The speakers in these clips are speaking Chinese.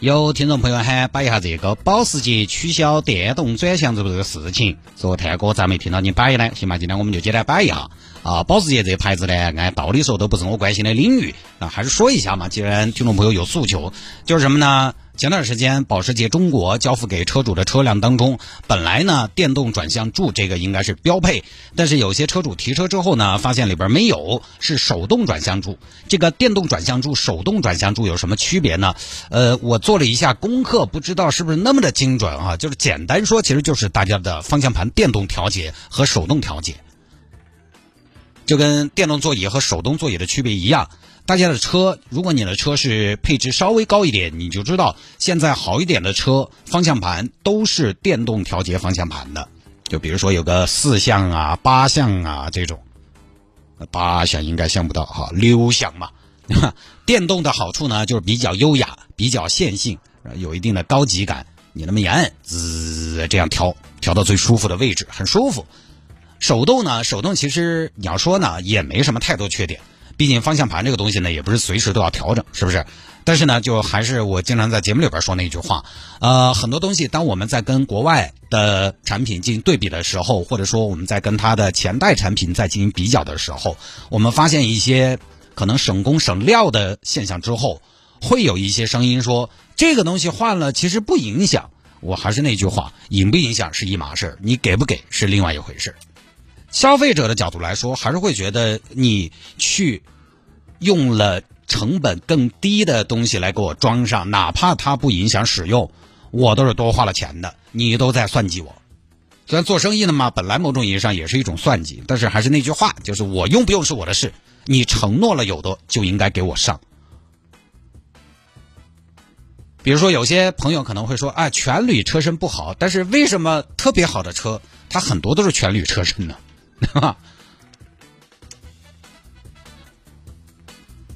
有听众朋友喊摆一下这个保时捷取消电动转向这个事情，说泰哥咋没听到你摆呢？行吧，今天我们就简单摆一下啊。保时捷这牌子呢，按道理说都不是我关心的领域啊，还是说一下嘛。既然听众朋友有诉求，就是什么呢？前段时间，保时捷中国交付给车主的车辆当中，本来呢电动转向柱这个应该是标配，但是有些车主提车之后呢，发现里边没有，是手动转向柱。这个电动转向柱、手动转向柱有什么区别呢？呃，我做了一下功课，不知道是不是那么的精准啊？就是简单说，其实就是大家的方向盘电动调节和手动调节，就跟电动座椅和手动座椅的区别一样。大家的车，如果你的车是配置稍微高一点，你就知道现在好一点的车方向盘都是电动调节方向盘的。就比如说有个四向啊、八向啊这种，八向应该想不到哈，六向嘛。电动的好处呢，就是比较优雅、比较线性，有一定的高级感。你那么一按，滋，这样调调到最舒服的位置，很舒服。手动呢，手动其实你要说呢，也没什么太多缺点。毕竟方向盘这个东西呢，也不是随时都要调整，是不是？但是呢，就还是我经常在节目里边说那句话，呃，很多东西当我们在跟国外的产品进行对比的时候，或者说我们在跟它的前代产品在进行比较的时候，我们发现一些可能省工省料的现象之后，会有一些声音说这个东西换了其实不影响。我还是那句话，影不影响是一码事，你给不给是另外一回事。消费者的角度来说，还是会觉得你去用了成本更低的东西来给我装上，哪怕它不影响使用，我都是多花了钱的，你都在算计我。虽然做生意的嘛，本来某种意义上也是一种算计，但是还是那句话，就是我用不用是我的事，你承诺了有的就应该给我上。比如说，有些朋友可能会说，啊，全铝车身不好，但是为什么特别好的车，它很多都是全铝车身呢？哈，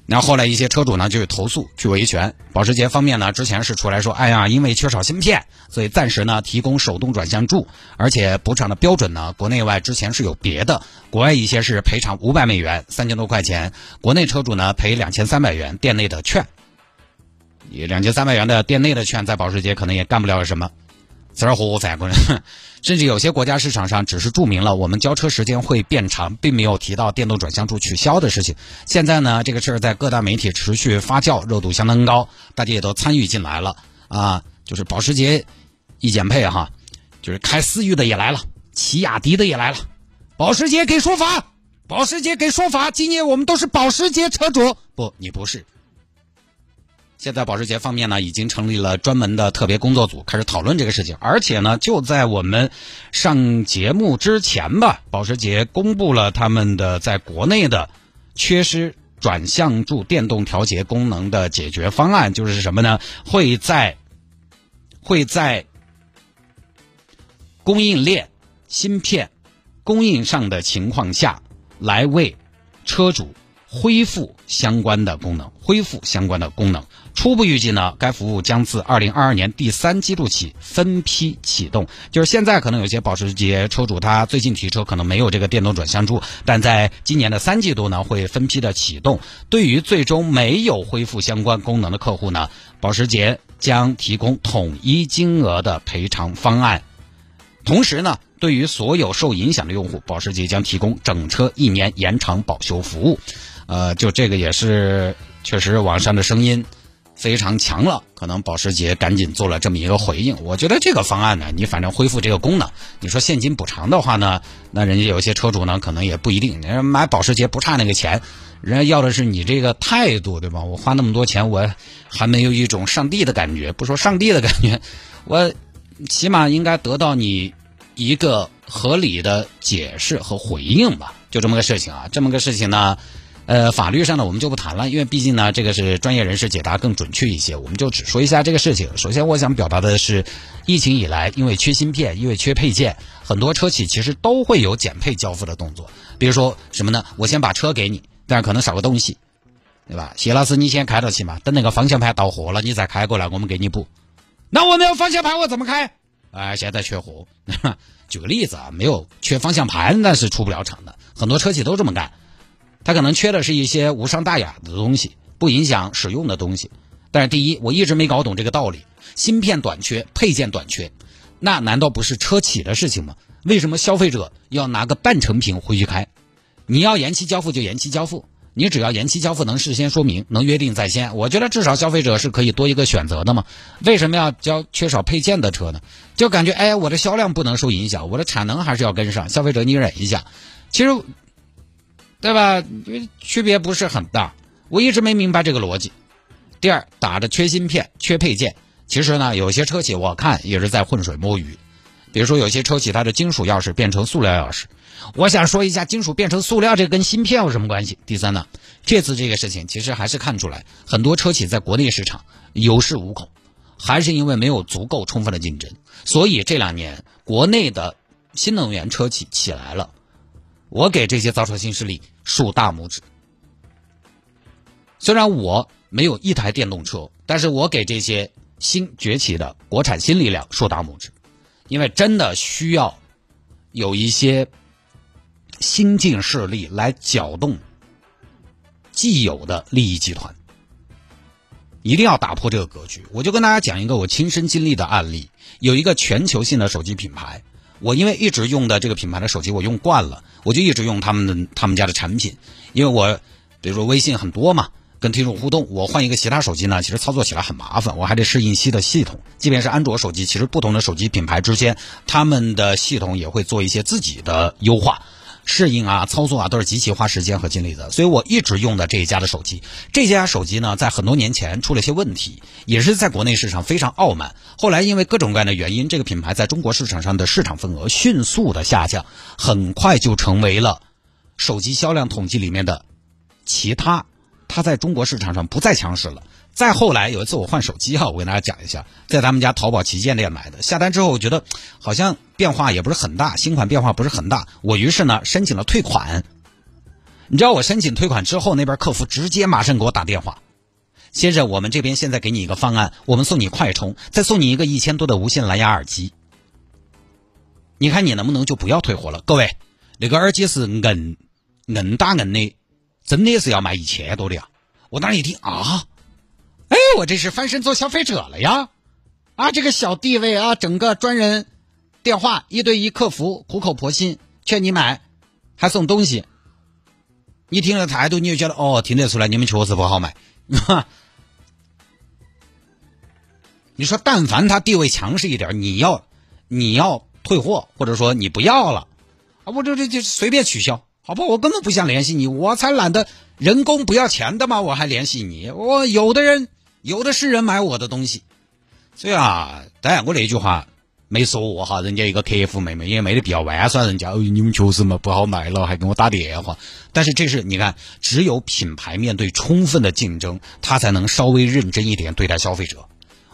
然后后来一些车主呢就去投诉去维权，保时捷方面呢之前是出来说，哎呀，因为缺少芯片，所以暂时呢提供手动转向柱，而且补偿的标准呢国内外之前是有别的，国外一些是赔偿五百美元三千多块钱，国内车主呢赔两千三百元店内的券，你两千三百元的店内的券在保时捷可能也干不了什么。此而活在国人，甚至有些国家市场上只是注明了我们交车时间会变长，并没有提到电动转向柱取消的事情。现在呢，这个事儿在各大媒体持续发酵，热度相当高，大家也都参与进来了啊。就是保时捷一减配哈，就是开思域的也来了，起亚迪的也来了，保时捷给说法，保时捷给说法，今年我们都是保时捷车主，不，你不是。现在保时捷方面呢，已经成立了专门的特别工作组，开始讨论这个事情。而且呢，就在我们上节目之前吧，保时捷公布了他们的在国内的缺失转向柱电动调节功能的解决方案，就是什么呢？会在会在供应链芯片供应上的情况下来为车主。恢复相关的功能，恢复相关的功能。初步预计呢，该服务将自二零二二年第三季度起分批启动。就是现在可能有些保时捷车主他最近提车可能没有这个电动转向柱，但在今年的三季度呢会分批的启动。对于最终没有恢复相关功能的客户呢，保时捷将提供统一金额的赔偿方案。同时呢，对于所有受影响的用户，保时捷将提供整车一年延长保修服务。呃，就这个也是确实网上的声音非常强了，可能保时捷赶紧做了这么一个回应。我觉得这个方案呢，你反正恢复这个功能，你说现金补偿的话呢，那人家有些车主呢可能也不一定，人家买保时捷不差那个钱，人家要的是你这个态度，对吧？我花那么多钱，我还没有一种上帝的感觉，不说上帝的感觉，我起码应该得到你一个合理的解释和回应吧，就这么个事情啊，这么个事情呢。呃，法律上呢我们就不谈了，因为毕竟呢这个是专业人士解答更准确一些，我们就只说一下这个事情。首先我想表达的是，疫情以来因为缺芯片，因为缺配件，很多车企其实都会有减配交付的动作。比如说什么呢？我先把车给你，但是可能少个东西，对吧？谢老师你先开着去嘛，等那个方向盘到货了你再开过来，我们给你补。那我没有方向盘我怎么开？哎，现在缺货。举个例子啊，没有缺方向盘，那是出不了厂的。很多车企都这么干，他可能缺的是一些无伤大雅的东西，不影响使用的东西。但是第一，我一直没搞懂这个道理：芯片短缺、配件短缺，那难道不是车企的事情吗？为什么消费者要拿个半成品回去开？你要延期交付就延期交付，你只要延期交付能事先说明，能约定在先，我觉得至少消费者是可以多一个选择的嘛。为什么要交缺少配件的车呢？就感觉哎，我的销量不能受影响，我的产能还是要跟上。消费者你忍一下，其实，对吧？区别不是很大。我一直没明白这个逻辑。第二，打着缺芯片、缺配件，其实呢，有些车企我看也是在浑水摸鱼。比如说，有些车企它的金属钥匙变成塑料钥匙。我想说一下，金属变成塑料，这跟芯片有什么关系？第三呢，这次这个事情其实还是看出来，很多车企在国内市场有恃无恐，还是因为没有足够充分的竞争。所以这两年国内的新能源车企起来了，我给这些造车新势力竖大拇指。虽然我没有一台电动车，但是我给这些新崛起的国产新力量竖大拇指，因为真的需要有一些。新进势力来搅动既有的利益集团，一定要打破这个格局。我就跟大家讲一个我亲身经历的案例：有一个全球性的手机品牌，我因为一直用的这个品牌的手机我用惯了，我就一直用他们的他们家的产品。因为我比如说微信很多嘛，跟听众互动，我换一个其他手机呢，其实操作起来很麻烦，我还得适应新的系统。即便是安卓手机，其实不同的手机品牌之间，他们的系统也会做一些自己的优化。适应啊，操作啊，都是极其花时间和精力的。所以我一直用的这一家的手机，这家手机呢，在很多年前出了些问题，也是在国内市场非常傲慢。后来因为各种各样的原因，这个品牌在中国市场上的市场份额迅速的下降，很快就成为了手机销量统计里面的其他，它在中国市场上不再强势了。再后来有一次我换手机哈，我跟大家讲一下，在他们家淘宝旗舰店买的。下单之后我觉得好像变化也不是很大，新款变化不是很大。我于是呢申请了退款。你知道我申请退款之后，那边客服直接马上给我打电话，先生，我们这边现在给你一个方案，我们送你快充，再送你一个一千多的无线蓝牙耳机。你看你能不能就不要退货了？各位，那个耳机是硬硬打硬的，真的是要卖一千多的呀！我当时一听啊。我这是翻身做消费者了呀！啊，这个小地位啊，整个专人电话一对一客服，苦口婆心劝你买，还送东西。你听了态度，你就觉得哦，听得出来你们确实不好买。你说，但凡他地位强势一点，你要你要退货，或者说你不要了，啊，我这这就随便取消。好吧，我根本不想联系你，我才懒得人工不要钱的嘛，我还联系你。我有的人有的是人买我的东西，所以啊，当然我那句话没说我哈，人家一个客服妹妹也没得必要玩耍人家。哦，你们确实嘛不好卖了，还给我打电话。但是这是你看，只有品牌面对充分的竞争，他才能稍微认真一点对待消费者。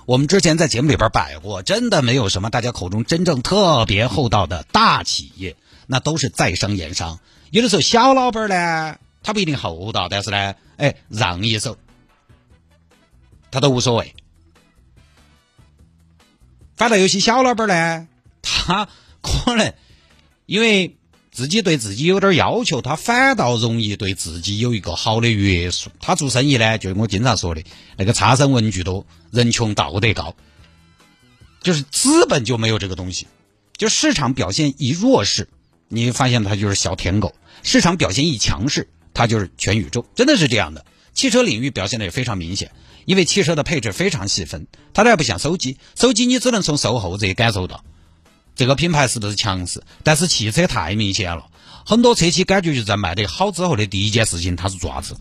我们之前在节目里边摆过，真的没有什么大家口中真正特别厚道的大企业，那都是在商言商。有的时候小老板呢，他不一定厚道，但是呢，哎，让一手，他都无所谓。反倒有些小老板呢，他可能因为自己对自己有点要求，他反倒容易对自己有一个好的约束。他做生意呢，就我经常说的那个差生文具多，人穷道德高，就是资本就没有这个东西，就市场表现一弱势。你发现他就是小舔狗，市场表现一强势，他就是全宇宙，真的是这样的。汽车领域表现的也非常明显，因为汽车的配置非常细分，它还不像手机，手机你只能从售后这里感受到这个品牌是不是强势，但是汽车太明显了，很多车企感觉就在卖得好之后的第一件事情，它是做啥子？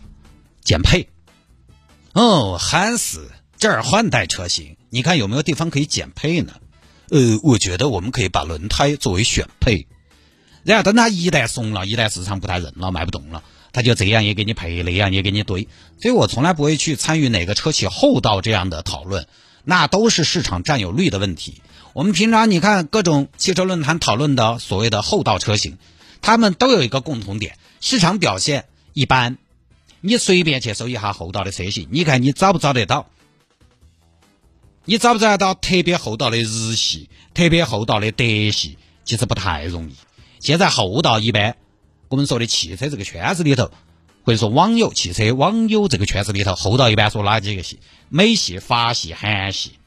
减配。哦，汉斯这儿换代车型，你看有没有地方可以减配呢？呃，我觉得我们可以把轮胎作为选配。然后等它一旦怂了，一旦市场不太认了，卖不动了，他就这样也给你配，那样也给你堆。所以我从来不会去参与哪个车企厚道这样的讨论，那都是市场占有率的问题。我们平常你看各种汽车论坛讨论的所谓的厚道车型，他们都有一个共同点：市场表现一般。你随便去搜一下厚道的车型，你看你找不找得到？你找不找得到特别厚道的日系、特别厚道的德系？其实不太容易。现在厚道一般，我们说的汽车这个圈子里头，或者说网友汽车网友这个圈子里头，厚道一般说哪几个系？美系、法系、韩系。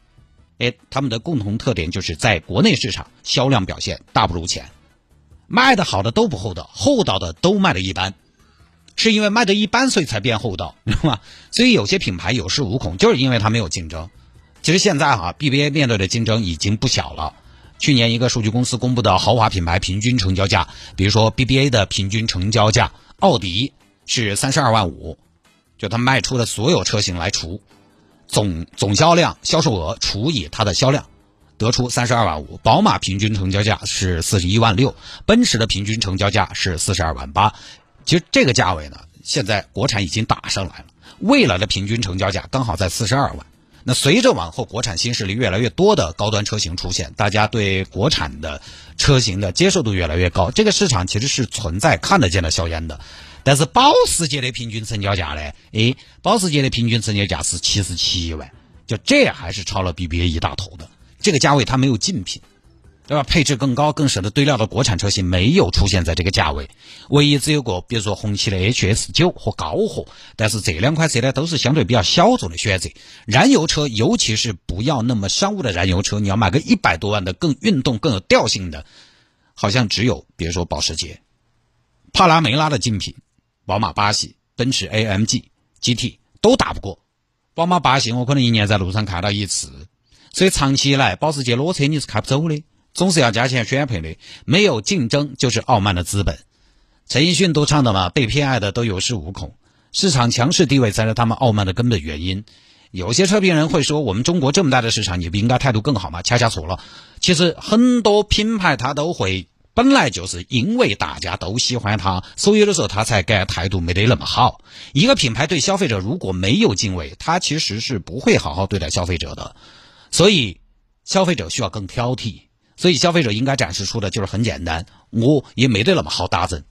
哎，他们的共同特点就是在国内市场销量表现大不如前，卖的好的都不厚道，厚道的都卖的一般。是因为卖的一般，所以才变厚道，明白吗？所以有些品牌有恃无恐，就是因为它没有竞争。其实现在哈，BBA 面对的竞争已经不小了。去年一个数据公司公布的豪华品牌平均成交价，比如说 BBA 的平均成交价，奥迪是三十二万五，就它卖出的所有车型来除总总销量销售额除以它的销量，得出三十二万五。宝马平均成交价是四十一万六，奔驰的平均成交价是四十二万八。其实这个价位呢，现在国产已经打上来了。未来的平均成交价刚好在四十二万。那随着往后国产新势力越来越多的高端车型出现，大家对国产的车型的接受度越来越高，这个市场其实是存在看得见的硝烟的。但是保时捷的平均成交价呢？诶，保时捷的平均成交价是七十七万，就这还是超了 BBA 一大头的。这个价位它没有竞品。对吧？配置更高、更舍得堆料的国产车型没有出现在这个价位，唯一只有个，比如说红旗的 HS 九和高和，但是这两款车呢都是相对比较小众的选择。燃油车，尤其是不要那么商务的燃油车，你要买个一百多万的更运动、更有调性的，好像只有比如说保时捷、帕拉梅拉的竞品，宝马八系、奔驰 AMG GT 都打不过。宝马八系我可能一年在路上看到一次，所以长期以来保时捷裸车你是开不走的。总是要加钱选配的，没有竞争就是傲慢的资本。陈奕迅都唱的嘛，被偏爱的都有恃无恐，市场强势地位才是他们傲慢的根本原因。有些车评人会说，我们中国这么大的市场，你不应该态度更好吗？恰恰错了。其实很多品牌它都会，本来就是因为大家都喜欢它，所以有的时候它才改态度没得那么好。一个品牌对消费者如果没有敬畏，它其实是不会好好对待消费者的。所以消费者需要更挑剔。所以消费者应该展示出的就是很简单，我也没得那么好打针。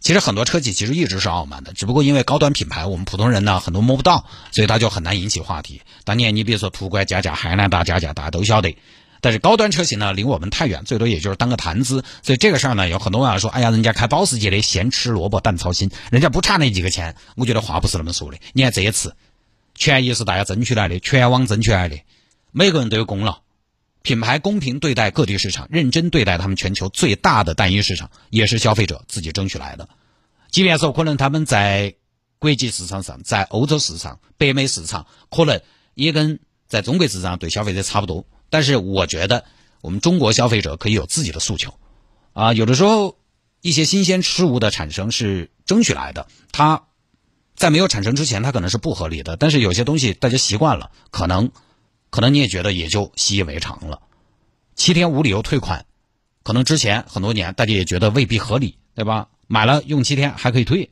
其实很多车企其实一直是傲慢的，只不过因为高端品牌我们普通人呢很多摸不到，所以它就很难引起话题。当年你比如说途观加价、汉兰达加价，大家都晓得。但是高端车型呢离我们太远，最多也就是当个谈资。所以这个事儿呢，有很多人说，哎呀，人家开保时捷的咸吃萝卜淡操心，人家不差那几个钱。我觉得话不是那么说的。你看这一次，权益是大家争取来的，全网争取来的，每个人都有功劳。品牌公平对待各地市场，认真对待他们全球最大的单一市场，也是消费者自己争取来的。即便说可能他们在国际市场上，在欧洲市场、北美市场，可能也跟在中国市场对消费者差不多。但是我觉得，我们中国消费者可以有自己的诉求。啊，有的时候一些新鲜事物的产生是争取来的，它在没有产生之前，它可能是不合理的。但是有些东西大家习惯了，可能。可能你也觉得也就习以为常了，七天无理由退款，可能之前很多年大家也觉得未必合理，对吧？买了用七天还可以退，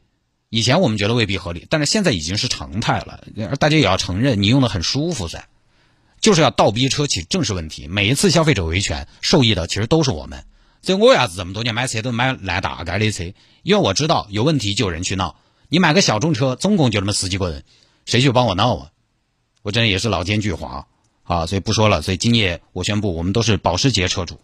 以前我们觉得未必合理，但是现在已经是常态了，大家也要承认你用的很舒服噻，就是要倒逼车企正视问题。每一次消费者维权受益的其实都是我们，所以我为啥子这么多年买车都买烂大街的车？因为我知道有问题就有人去闹，你买个小众车，总共就那么十几个人，谁去帮我闹啊？我真的也是老奸巨猾。啊，所以不说了。所以今夜我宣布，我们都是保时捷车主。